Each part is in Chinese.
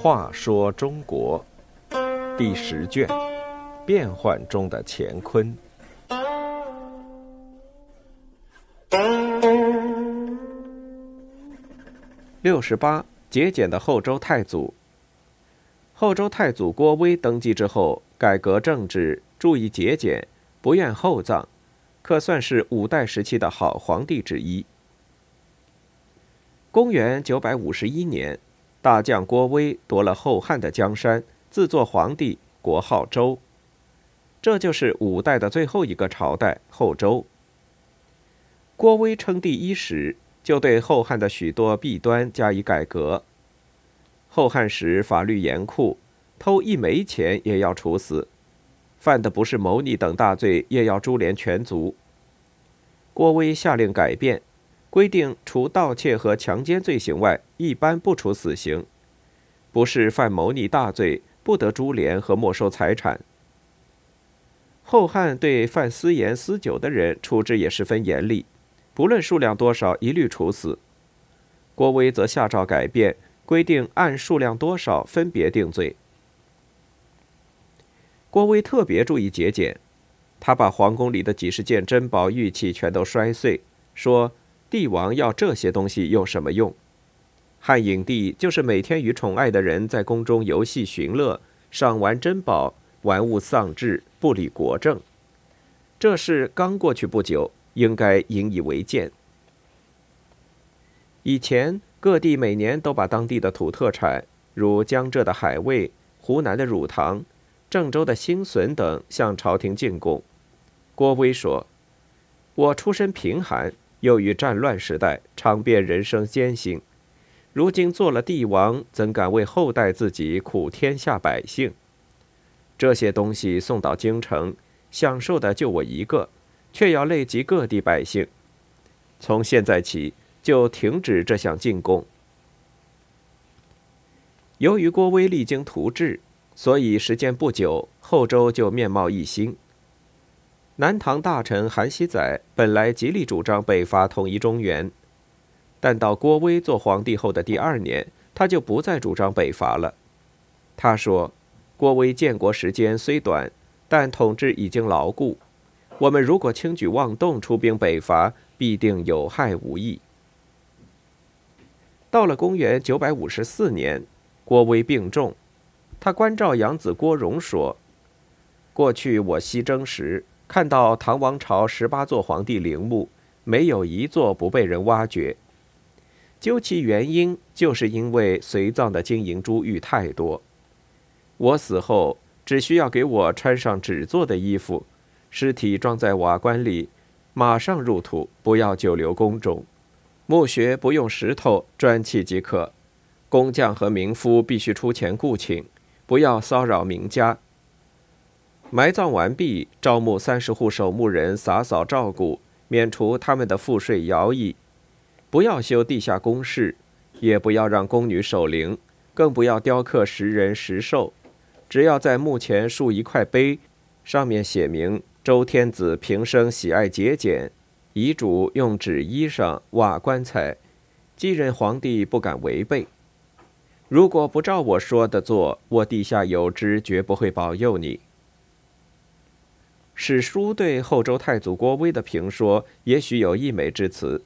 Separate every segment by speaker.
Speaker 1: 话说中国第十卷：变幻中的乾坤。六十八，节俭的后周太祖。后周太祖郭威登基之后，改革政治，注意节俭，不愿厚葬，可算是五代时期的好皇帝之一。公元九百五十一年，大将郭威夺了后汉的江山，自作皇帝，国号周。这就是五代的最后一个朝代——后周。郭威称帝伊始，就对后汉的许多弊端加以改革。后汉时法律严酷，偷一枚钱也要处死，犯的不是谋逆等大罪也要株连全族。郭威下令改变，规定除盗窃和强奸罪行外，一般不处死刑；不是犯谋逆大罪，不得株连和没收财产。后汉对犯私盐私酒的人处置也十分严厉，不论数量多少，一律处死。郭威则下诏改变。规定按数量多少分别定罪。郭威特别注意节俭，他把皇宫里的几十件珍宝玉器全都摔碎，说：“帝王要这些东西有什么用？汉影帝就是每天与宠爱的人在宫中游戏寻乐，赏玩珍宝，玩物丧志，不理国政。这事刚过去不久，应该引以为鉴。以前。”各地每年都把当地的土特产，如江浙的海味、湖南的乳糖、郑州的新笋等，向朝廷进贡。郭威说：“我出身贫寒，又于战乱时代尝遍人生艰辛，如今做了帝王，怎敢为后代自己苦天下百姓？这些东西送到京城，享受的就我一个，却要累及各地百姓。从现在起。”就停止这项进贡。由于郭威励精图治，所以时间不久，后周就面貌一新。南唐大臣韩熙载本来极力主张北伐统一中原，但到郭威做皇帝后的第二年，他就不再主张北伐了。他说：“郭威建国时间虽短，但统治已经牢固。我们如果轻举妄动，出兵北伐，必定有害无益。”到了公元九百五十四年，郭威病重，他关照养子郭荣说：“过去我西征时，看到唐王朝十八座皇帝陵墓，没有一座不被人挖掘。究其原因，就是因为随葬的金银珠玉太多。我死后，只需要给我穿上纸做的衣服，尸体装在瓦棺里，马上入土，不要久留宫中。”墓穴不用石头砖砌即可，工匠和民夫必须出钱雇请，不要骚扰民家。埋葬完毕，招募三十户守墓人洒扫照顾，免除他们的赋税徭役。不要修地下宫室，也不要让宫女守灵，更不要雕刻石人石兽。只要在墓前竖一块碑，上面写明周天子平生喜爱节俭。遗嘱用纸衣裳瓦棺材，继任皇帝不敢违背。如果不照我说的做，我地下有知，绝不会保佑你。史书对后周太祖郭威的评说，也许有溢美之词，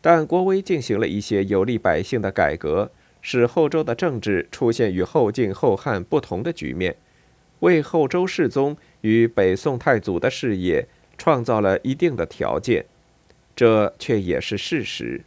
Speaker 1: 但郭威进行了一些有利百姓的改革，使后周的政治出现与后晋、后汉不同的局面，为后周世宗与北宋太祖的事业。创造了一定的条件，这却也是事实。